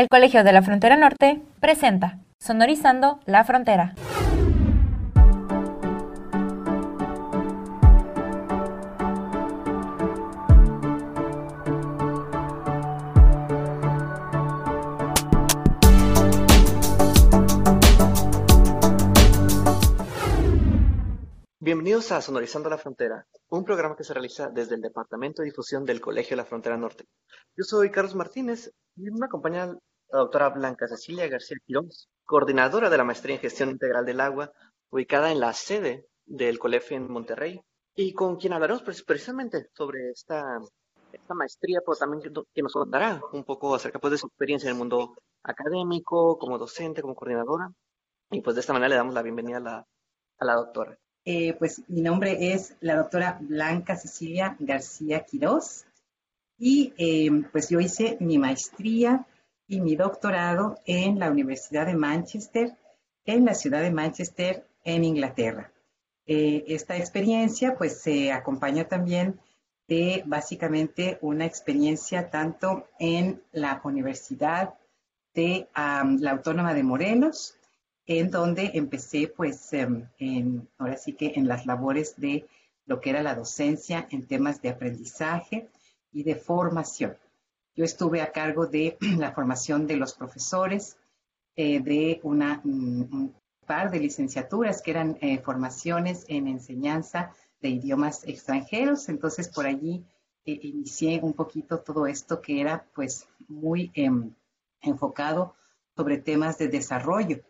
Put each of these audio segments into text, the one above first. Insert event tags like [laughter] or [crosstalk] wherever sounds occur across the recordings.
El Colegio de la Frontera Norte presenta Sonorizando la Frontera. Bienvenidos a Sonorizando la Frontera, un programa que se realiza desde el Departamento de Difusión del Colegio de la Frontera Norte. Yo soy Carlos Martínez y me acompaña la doctora Blanca Cecilia García Quirós, coordinadora de la Maestría en Gestión Integral del Agua, ubicada en la sede del colegio en Monterrey, y con quien hablaremos precisamente sobre esta, maestría, pues también que nos contará un poco acerca pues, de su experiencia en el mundo académico, como docente, como coordinadora. Y pues de esta manera le damos la bienvenida a la, a doctora. Eh, pues mi nombre es la doctora Blanca Cecilia García Quirós y eh, pues yo hice mi maestría y mi doctorado en la Universidad de Manchester, en la ciudad de Manchester, en Inglaterra. Eh, esta experiencia pues se acompaña también de básicamente una experiencia tanto en la Universidad de la Autónoma de Morelos, en donde empecé pues em, en, ahora sí que en las labores de lo que era la docencia en temas de aprendizaje y de formación. Yo estuve a cargo de [clears throat] la formación de los profesores, eh, de una, mm, un par de licenciaturas que eran eh, formaciones en enseñanza de idiomas extranjeros. Entonces por allí eh, inicié un poquito todo esto que era pues muy em, enfocado sobre temas de desarrollo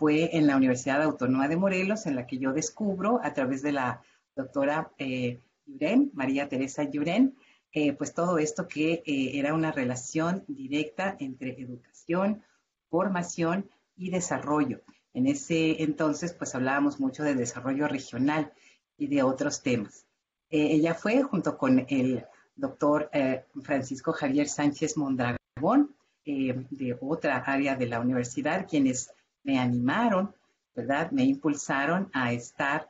fue en la Universidad Autónoma de Morelos, en la que yo descubro a través de la doctora eh, María Teresa Yuren, eh, pues todo esto que eh, era una relación directa entre educación, formación y desarrollo. En ese entonces, pues hablábamos mucho de desarrollo regional y de otros temas. Eh, ella fue junto con el doctor Francisco Javier Sánchez Mondragón, de otra área de la universidad, quienes me animaron, ¿verdad? Me impulsaron a estar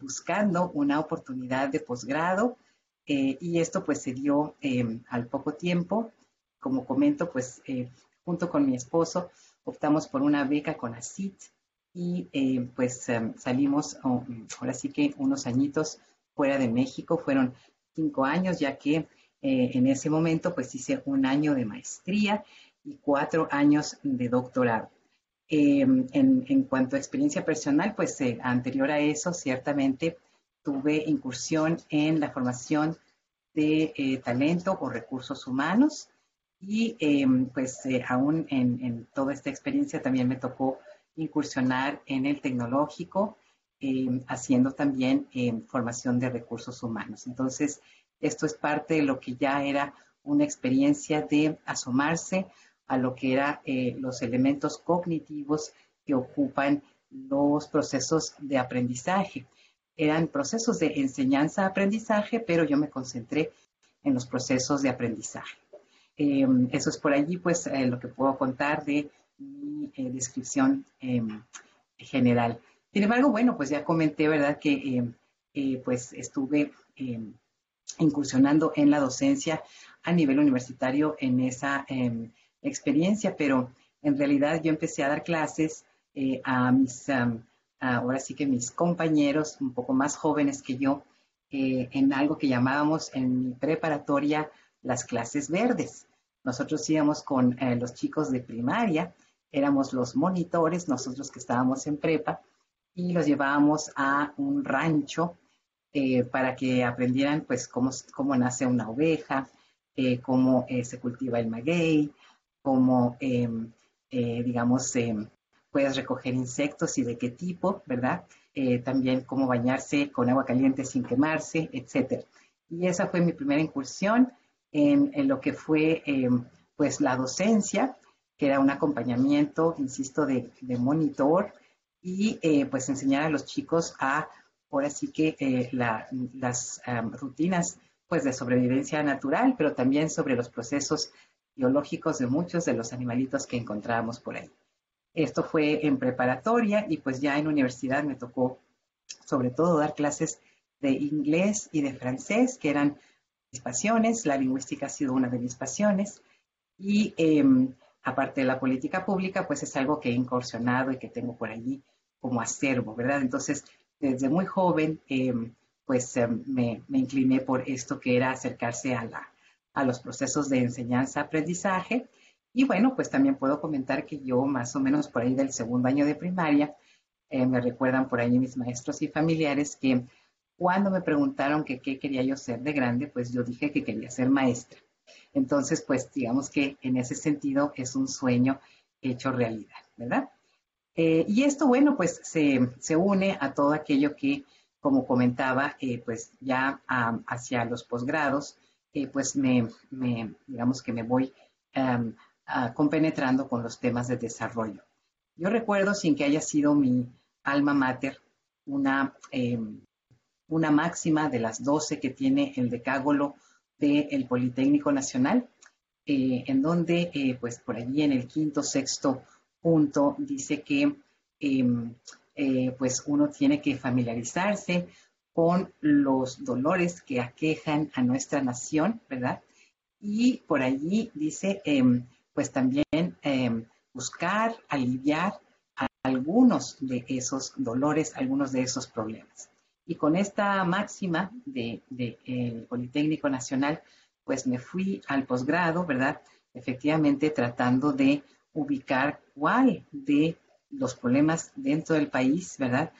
buscando una oportunidad de posgrado eh, y esto pues se dio em, al poco tiempo. Como comento, pues eh, junto con mi esposo optamos por una beca con ACIT y pues em, salimos oh, ahora sí que unos añitos fuera de México, fueron cinco años ya que en ese momento pues hice un año de maestría y cuatro años de doctorado. Em, en, cuanto a experiencia personal, pues eh, anterior a eso, ciertamente tuve incursión en la formación de eh, talento o recursos humanos y em, pues eh, aún en, toda esta experiencia también me tocó incursionar en el tecnológico, em, haciendo también formación de recursos humanos. Entonces, esto es parte de lo que ya era una experiencia de asomarse a lo que eran eh, los elementos cognitivos que ocupan los procesos de aprendizaje. Eran procesos de enseñanza-aprendizaje, pero yo me concentré en los procesos de aprendizaje. Em, eso es por allí, pues, eh, lo que puedo contar de mi eh, descripción em, general. Sin embargo, bueno, pues ya comenté, ¿verdad?, que em, pues estuve incursionando en la docencia a nivel universitario en esa experiencia, pero en realidad yo empecé a dar clases eh, a mis, ahora sí que mis compañeros un poco más jóvenes que yo, eh, en algo que llamábamos en mi preparatoria las clases verdes. Nosotros íbamos con eh, los chicos de primaria, éramos los monitores, nosotros que estábamos en prepa, y los llevábamos a un rancho para que aprendieran pues cómo, cómo nace una oveja, cómo se cultiva el maguey, cómo, em, eh, digamos, em, puedes recoger insectos y de qué tipo, ¿verdad? Eh, también cómo bañarse con agua caliente sin quemarse, etc. Y esa fue mi primera incursión en, lo que fue, em, pues, la docencia, que era un acompañamiento, insisto, de, monitor y, eh, pues, enseñar a los chicos a, ahora sí que las rutinas, pues, de sobrevivencia natural, pero también sobre los procesos biológicos de muchos de los animalitos que encontrábamos por ahí. Esto fue en preparatoria y pues ya en universidad me tocó sobre todo dar clases de inglés y de francés, que eran mis pasiones. La lingüística ha sido una de mis pasiones. Y em, aparte de la política pública, pues es algo que he incursionado y que tengo por allí como acervo, ¿verdad? Entonces, desde muy joven, em, pues em, me, incliné por esto que era acercarse a, a los procesos de enseñanza-aprendizaje. Y bueno, pues también puedo comentar que yo más o menos por ahí del segundo año de primaria, eh, me recuerdan por ahí mis maestros y familiares que cuando me preguntaron que qué quería yo ser de grande, pues yo dije que quería ser maestra. Entonces, pues digamos que en ese sentido es un sueño hecho realidad, ¿verdad? Eh, y esto, bueno, pues se, une a todo aquello que, como comentaba, eh, pues ya hacia los posgrados, pues me, digamos que me voy em, compenetrando con los temas de desarrollo. Yo recuerdo, sin que haya sido mi alma mater, una, em, una máxima de las 12 que tiene el decágolo del Politécnico Nacional, en donde, pues por allí en el quinto, sexto punto dice que em, eh, pues uno tiene que familiarizarse con los dolores que aquejan a nuestra nación, ¿verdad? Y por allí dice, em, pues también em, buscar aliviar algunos de esos dolores, algunos de esos problemas. Y con esta máxima del de, Politécnico Nacional, pues me fui al posgrado, ¿verdad? Efectivamente tratando de ubicar cuál de los problemas dentro del país, ¿verdad?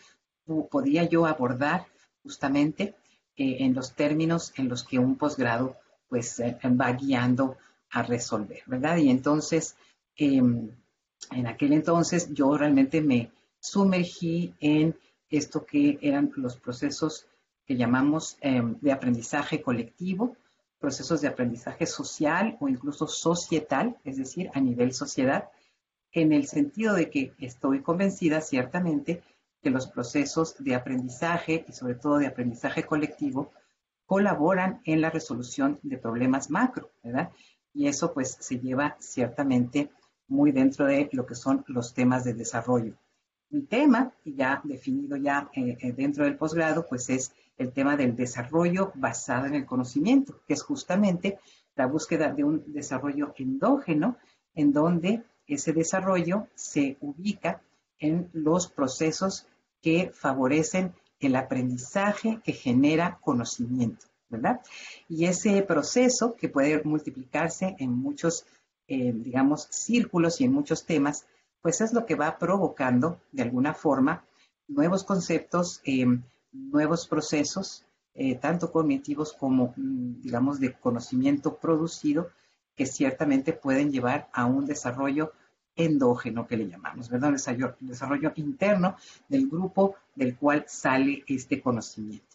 Podía yo abordar justamente eh, en los términos en los que un posgrado pues eh, va guiando a resolver, ¿verdad? Y entonces, em, en aquel entonces yo realmente me sumergí en esto que eran los procesos que llamamos em, de aprendizaje colectivo, procesos de aprendizaje social o incluso societal, es decir, a nivel sociedad, en el sentido de que estoy convencida ciertamente que los procesos de aprendizaje y sobre todo de aprendizaje colectivo colaboran en la resolución de problemas macro, ¿verdad? Y eso pues se lleva ciertamente muy dentro de lo que son los temas de desarrollo. Mi tema, ya definido ya eh, eh, dentro del posgrado, pues es el tema del desarrollo basado en el conocimiento, que es justamente la búsqueda de un desarrollo endógeno, en donde ese desarrollo se ubica en los procesos que favorecen el aprendizaje que genera conocimiento, ¿verdad? Y ese proceso que puede multiplicarse en muchos, eh, digamos, círculos y en muchos temas, pues es lo que va provocando, de alguna forma, nuevos conceptos, eh, nuevos procesos, eh, tanto cognitivos como, mm, digamos, de conocimiento producido, que ciertamente pueden llevar a un desarrollo endógeno que le llamamos, ¿verdad? Desarrollo, desarrollo interno del grupo del cual sale este conocimiento.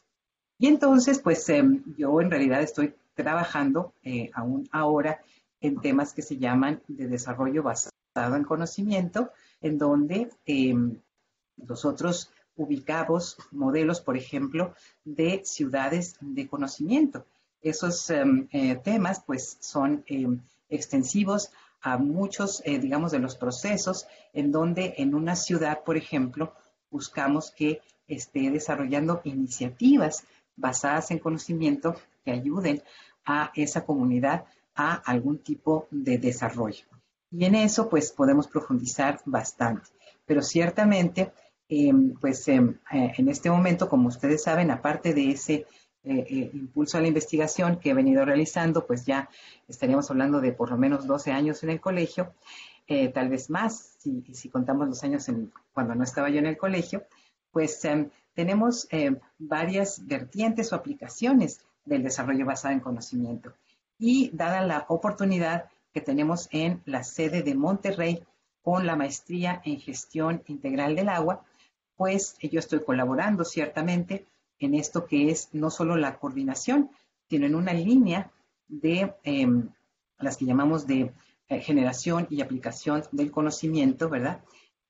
Y entonces, pues em, yo en realidad estoy trabajando eh, aún ahora en temas que se llaman de desarrollo basado en conocimiento, en donde em, nosotros ubicamos modelos, por ejemplo, de ciudades de conocimiento. Esos em, eh, temas, pues, son em, extensivos a muchos, eh, digamos, de los procesos en donde en una ciudad, por ejemplo, buscamos que esté desarrollando iniciativas basadas en conocimiento que ayuden a esa comunidad a algún tipo de desarrollo. Y en eso, pues, podemos profundizar bastante. Pero ciertamente, Em, pues em, eh, en este momento, como ustedes saben, aparte de ese eh, eh, impulso a la investigación que he venido realizando, pues ya estaríamos hablando de por lo menos 12 años en el colegio, tal vez más, si, si contamos los años en, cuando no estaba yo en el colegio, pues em, tenemos varias vertientes o aplicaciones del desarrollo basado en conocimiento. Y dada la oportunidad que tenemos en la sede de Monterrey con la maestría en gestión integral del agua, pues yo estoy colaborando ciertamente en esto que es no solo la coordinación, sino en una línea de em, las que llamamos de eh, generación y aplicación del conocimiento, ¿verdad?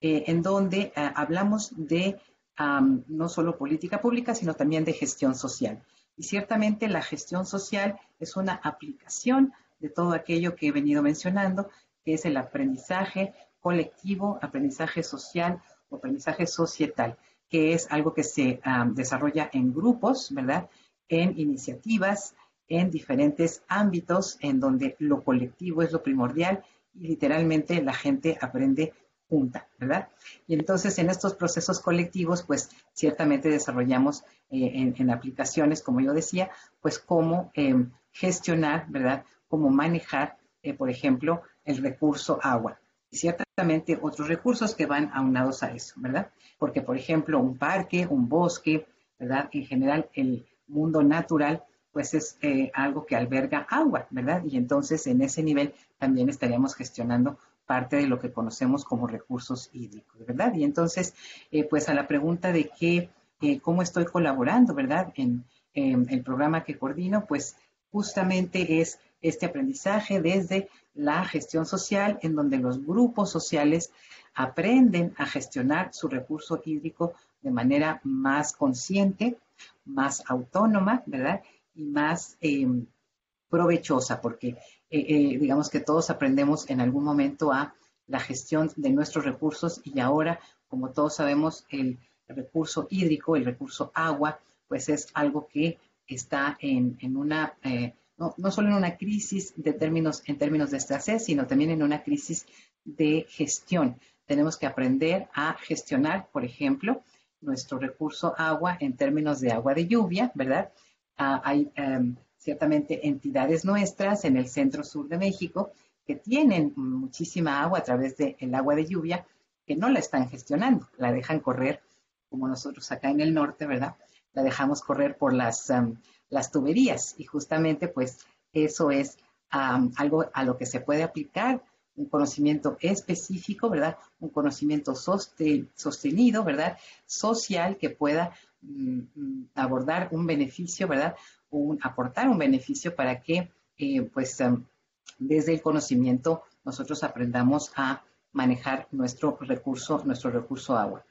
Eh, en donde eh, hablamos de no solo política pública, sino también de gestión social. Y ciertamente la gestión social es una aplicación de todo aquello que he venido mencionando, que es el aprendizaje colectivo, aprendizaje social o aprendizaje societal, que es algo que se desarrolla en grupos, ¿verdad? En iniciativas, en diferentes ámbitos en donde lo colectivo es lo primordial y literalmente la gente aprende junta, ¿verdad? Y entonces en estos procesos colectivos, pues ciertamente desarrollamos eh, en, aplicaciones, como yo decía, pues cómo eh, gestionar, ¿verdad? Cómo manejar, eh, por ejemplo, el recurso agua. Y ciertamente otros recursos que van aunados a eso, ¿verdad? Porque, por ejemplo, un parque, un bosque, ¿verdad? En general, el mundo natural, pues es algo que alberga agua, ¿verdad? Y entonces en ese nivel también estaríamos gestionando parte de lo que conocemos como recursos hídricos, ¿verdad? Y entonces, eh, pues a la pregunta de qué, eh, cómo estoy colaborando, ¿verdad? En, el programa que coordino, pues justamente es este aprendizaje desde la gestión social, en donde los grupos sociales aprenden a gestionar su recurso hídrico de manera más consciente, más autónoma, ¿verdad? Y más em, provechosa, porque eh, eh, digamos que todos aprendemos en algún momento a la gestión de nuestros recursos y ahora, como todos sabemos, el recurso hídrico, el recurso agua, pues es algo que está en, una, eh, no, no, solo en una crisis de términos, en términos de escasez, sino también en una crisis de gestión. Tenemos que aprender a gestionar, por ejemplo, nuestro recurso agua en términos de agua de lluvia, ¿verdad? Ah, hay em, ciertamente entidades nuestras en el centro sur de México que tienen muchísima agua a través del agua de lluvia que no la están gestionando, la dejan correr como nosotros acá en el norte, ¿verdad? La dejamos correr por las, um, las tuberías y justamente pues eso es algo a lo que se puede aplicar un conocimiento específico, ¿verdad? Un conocimiento sostenido, ¿verdad? Social que pueda mm, mm, abordar un beneficio, ¿verdad? Aportar un beneficio para que, eh, pues, em, desde el conocimiento nosotros aprendamos a manejar nuestro recurso, nuestro recurso agua.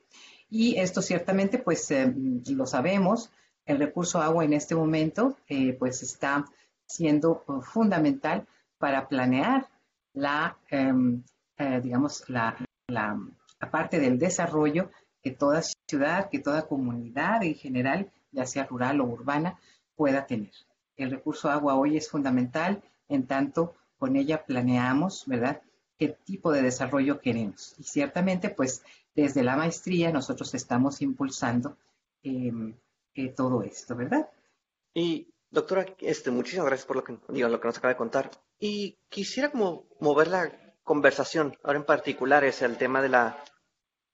Y esto ciertamente, pues, em, lo sabemos, el recurso agua en este momento, eh, pues, está siendo uh, fundamental para planear la, em, eh, digamos, la, la, la parte del desarrollo que toda ciudad, que toda comunidad en general, ya sea rural o urbana, pueda tener. El recurso agua hoy es fundamental, en tanto con ella planeamos, ¿verdad?, qué tipo de desarrollo queremos. Y ciertamente, pues, desde la maestría nosotros estamos impulsando em, eh, todo esto, ¿verdad? Y, doctora, este, muchísimas gracias por lo que, digo, lo que nos acaba de contar. Y quisiera como mover la conversación, ahora en particular es el tema de la,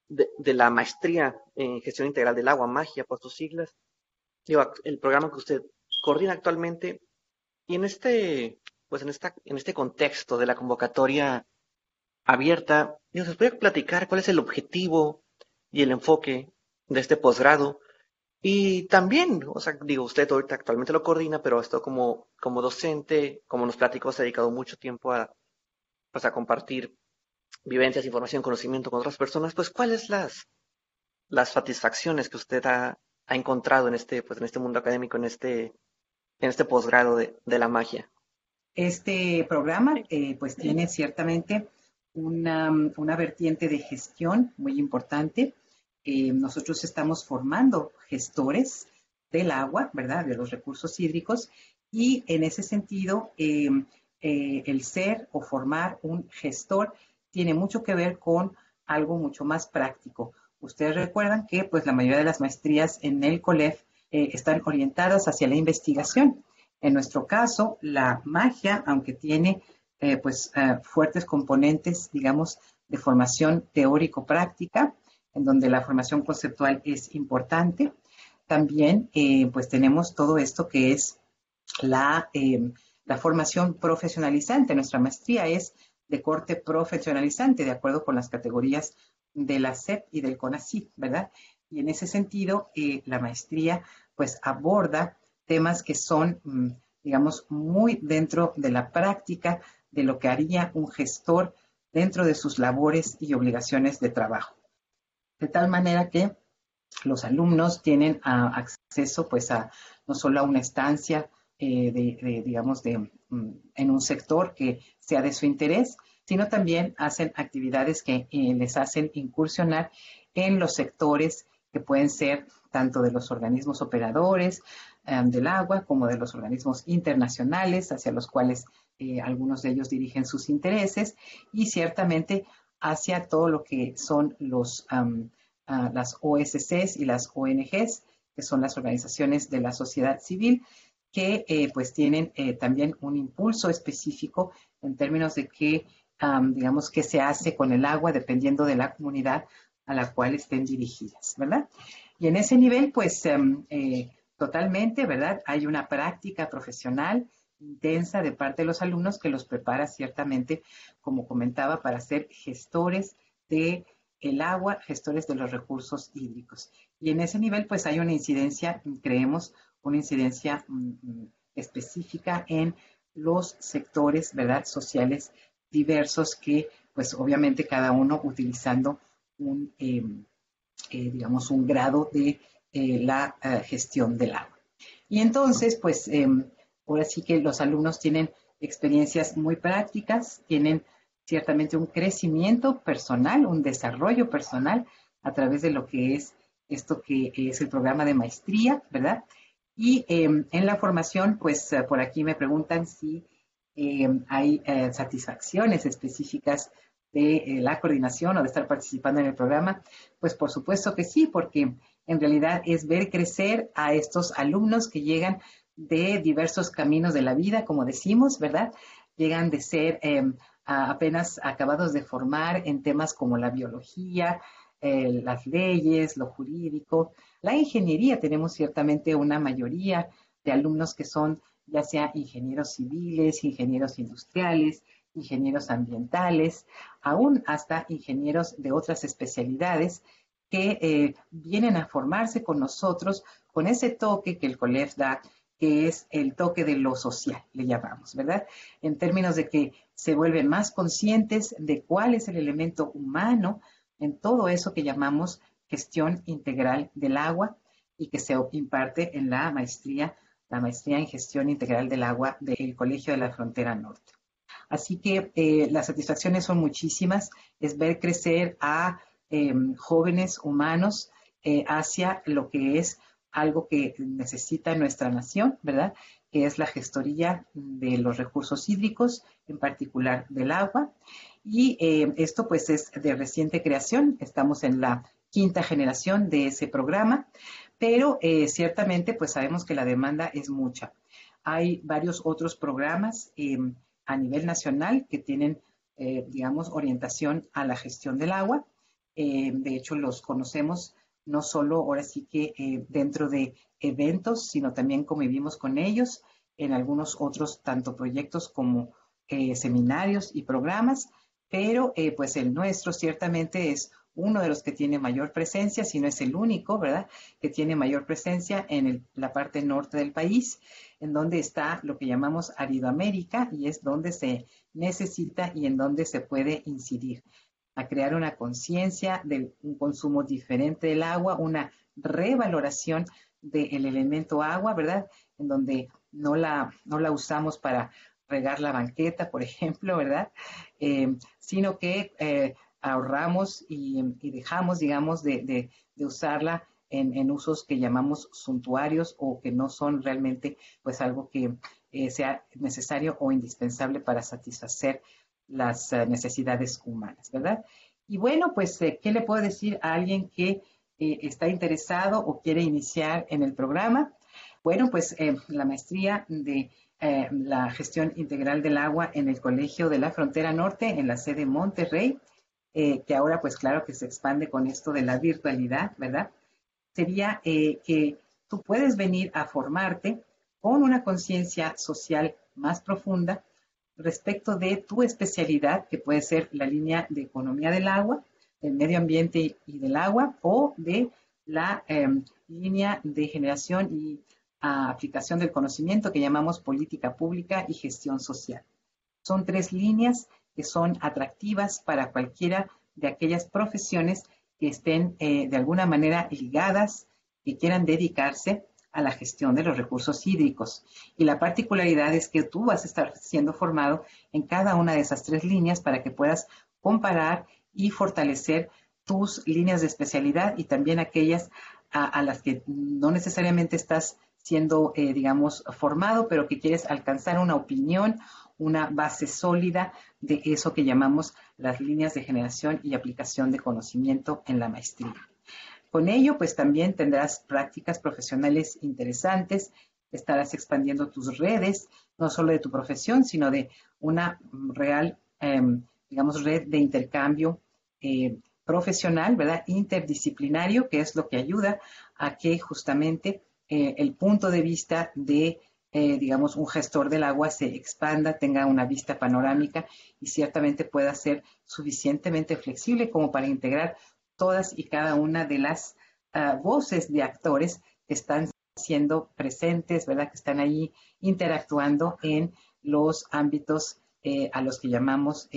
de la maestría en gestión integral del agua, magia por sus siglas. El programa que usted coordina actualmente. Y en este, pues en esta, en este contexto de la convocatoria abierta, ¿nos puede platicar cuál es el objetivo y el enfoque de este posgrado? Y también, o sea, digo, usted ahorita actualmente lo coordina, pero esto como, como docente, como nos platicó, se ha dedicado mucho tiempo a, pues a compartir vivencias, información, conocimiento con otras personas, pues cuáles las, las satisfacciones que usted ha, ha encontrado en este, pues en este mundo académico, en este, en este posgrado de, la magia? Este programa eh, pues tiene ciertamente una, vertiente de gestión muy importante. Eh, nosotros estamos formando gestores del agua, ¿verdad? De los recursos hídricos y en ese sentido eh, el ser o formar un gestor tiene mucho que ver con algo mucho más práctico. Ustedes recuerdan que pues la mayoría de las maestrías en el COLEF eh, están orientadas hacia la investigación. En nuestro caso, la magia, aunque tiene eh, pues eh, fuertes componentes, digamos, de formación teórico-práctica, en donde la formación conceptual es importante, también pues tenemos todo esto que es la, la formación profesionalizante. Nuestra maestría es de corte profesionalizante, de acuerdo con las categorías de la SEP y del CONACYT, ¿verdad? Y en ese sentido, la maestría pues aborda temas que son, mm, digamos, muy dentro de la práctica de lo que haría un gestor dentro de sus labores y obligaciones de trabajo. De tal manera que los alumnos tienen acceso pues a no solo a una estancia eh, de, digamos, de, mm, en un sector que sea de su interés, sino también hacen actividades que eh, les hacen incursionar en los sectores que pueden ser tanto de los organismos operadores em, del agua como de los organismos internacionales hacia los cuales eh, algunos de ellos dirigen sus intereses y ciertamente hacia todo lo que son los, las OSCs y las ONGs, que son las organizaciones de la sociedad civil, que eh, pues tienen también un impulso específico en términos de qué, digamos, qué se hace con el agua dependiendo de la comunidad a la cual estén dirigidas, ¿verdad? Y en ese nivel, pues totalmente, ¿verdad? Hay una práctica profesional intensa de parte de los alumnos que los prepara ciertamente, como comentaba, para ser gestores de el agua, gestores de los recursos hídricos. Y en ese nivel, pues hay una incidencia, creemos, una incidencia mm, mm, específica en los sectores, ¿verdad?, sociales diversos que, pues obviamente cada uno utilizando un, em, eh, digamos, un grado de eh, la eh, gestión del agua. Y entonces, pues, em, ahora sí que los alumnos tienen experiencias muy prácticas, tienen ciertamente un crecimiento personal, un desarrollo personal a través de lo que es esto que es el programa de maestría, ¿verdad? Y em, en la formación, pues por aquí me preguntan si em, hay satisfacciones específicas de la coordinación o de estar participando en el programa. Pues por supuesto que sí, porque en realidad es ver crecer a estos alumnos que llegan de diversos caminos de la vida, como decimos, ¿verdad? Llegan de ser em, apenas acabados de formar en temas como la biología, las leyes, lo jurídico, la ingeniería. Tenemos ciertamente una mayoría de alumnos que son ya sea ingenieros civiles, ingenieros industriales, ingenieros ambientales, aún hasta ingenieros de otras especialidades que eh, vienen a formarse con nosotros con ese toque que el COLEF da, que es el toque de lo social, le llamamos, ¿verdad? En términos de que se vuelven más conscientes de cuál es el elemento humano en todo eso que llamamos gestión integral del agua y que se imparte en la maestría, la maestría en gestión integral del agua del Colegio de la Frontera Norte. Así que eh, las satisfacciones son muchísimas, es ver crecer a Em, jóvenes humanos eh, hacia lo que es algo que necesita nuestra nación, ¿verdad? Que es la gestoría de los recursos hídricos, en particular del agua. Y em, esto pues es de reciente creación, estamos en la quinta generación de ese programa, pero eh, ciertamente pues sabemos que la demanda es mucha. Hay varios otros programas em, a nivel nacional que tienen, eh, digamos, orientación a la gestión del agua eh, de hecho, los conocemos no solo ahora sí que eh, dentro de eventos, sino también convivimos con ellos en algunos otros tanto proyectos como seminarios y programas, pero pues el nuestro ciertamente es uno de los que tiene mayor presencia, si no es el único, ¿verdad? Que tiene mayor presencia en la parte norte del país, en donde está lo que llamamos Aridoamérica y es donde se necesita y en donde se puede incidir a crear una conciencia de un consumo diferente del agua, una revaloración del elemento agua, ¿verdad? En donde no la, no la usamos para regar la banqueta, por ejemplo, ¿verdad? Eh, sino que eh, ahorramos y, dejamos, digamos, de, usarla en, usos que llamamos suntuarios o que no son realmente, pues, algo que eh, sea necesario o indispensable para satisfacer las eh, necesidades humanas, ¿verdad? Y bueno, pues, eh, ¿qué le puedo decir a alguien que está interesado o quiere iniciar en el programa? Bueno, pues la maestría de la gestión integral del agua en el Colegio de la Frontera Norte, en la sede Monterrey, que ahora pues claro que se expande con esto de la virtualidad, ¿verdad? Sería que tú puedes venir a formarte con una conciencia social más profunda, respecto de tu especialidad, que puede ser la línea de economía del agua, del medio ambiente y del agua, o de la em, línea de generación y aplicación del conocimiento que llamamos política pública y gestión social. Son tres líneas que son atractivas para cualquiera de aquellas profesiones que estén eh, de alguna manera ligadas, que quieran dedicarse a la gestión de los recursos hídricos. Y la particularidad es que tú vas a estar siendo formado en cada una de esas tres líneas para que puedas comparar y fortalecer tus líneas de especialidad y también aquellas a, las que no necesariamente estás siendo, eh, digamos, formado, pero que quieres alcanzar una opinión una base sólida de eso que llamamos las líneas de generación y aplicación de conocimiento en la maestría. Con ello, pues también tendrás prácticas profesionales interesantes, estarás expandiendo tus redes, no solo de tu profesión, sino de una real, em, digamos, red de intercambio eh, profesional, ¿verdad? Interdisciplinario, que es lo que ayuda a que justamente eh, el punto de vista de, eh, digamos, un gestor del agua se expanda, tenga una vista panorámica y ciertamente pueda ser suficientemente flexible como para integrar todas y cada una de las ah, voces de actores que están siendo presentes, ¿verdad? Que están ahí interactuando en los ámbitos eh, a los que llamamos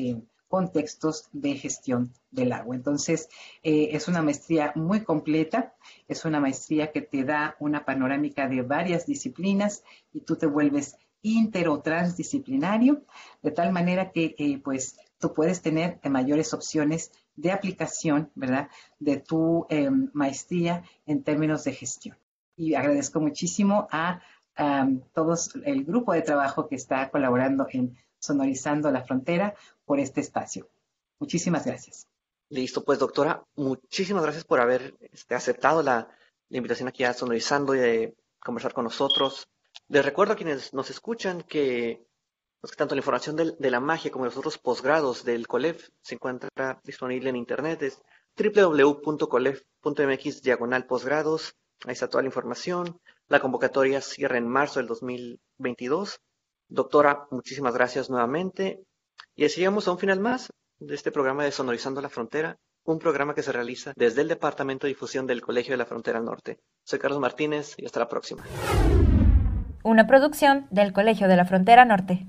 contextos de gestión del agua. Entonces, eh, es una maestría muy completa, es una maestría que te da una panorámica de varias disciplinas y tú te vuelves inter o transdisciplinario, de tal manera que eh, pues tú puedes tener mayores opciones de aplicación, ¿verdad?, de tu em, maestría en términos de gestión. Y agradezco muchísimo a todos el grupo de trabajo que está colaborando en Sonorizando la Frontera por este espacio. Muchísimas gracias. Listo, pues doctora, muchísimas gracias por haber este, aceptado la, invitación aquí a Sonorizando y de conversar con nosotros. Les recuerdo a quienes nos escuchan que pues, tanto la información de, la magia como los otros posgrados del COLEF se encuentra disponible en internet. Es www.colef.mx diagonal posgrados. Ahí está toda la información. La convocatoria cierra en marzo del 2022. Doctora, muchísimas gracias nuevamente. Y así llegamos a un final más de este programa de Sonorizando la Frontera, un programa que se realiza desde el Departamento de Difusión del Colegio de la Frontera Norte. Soy Carlos Martínez y hasta la próxima. Una producción del Colegio de la Frontera Norte.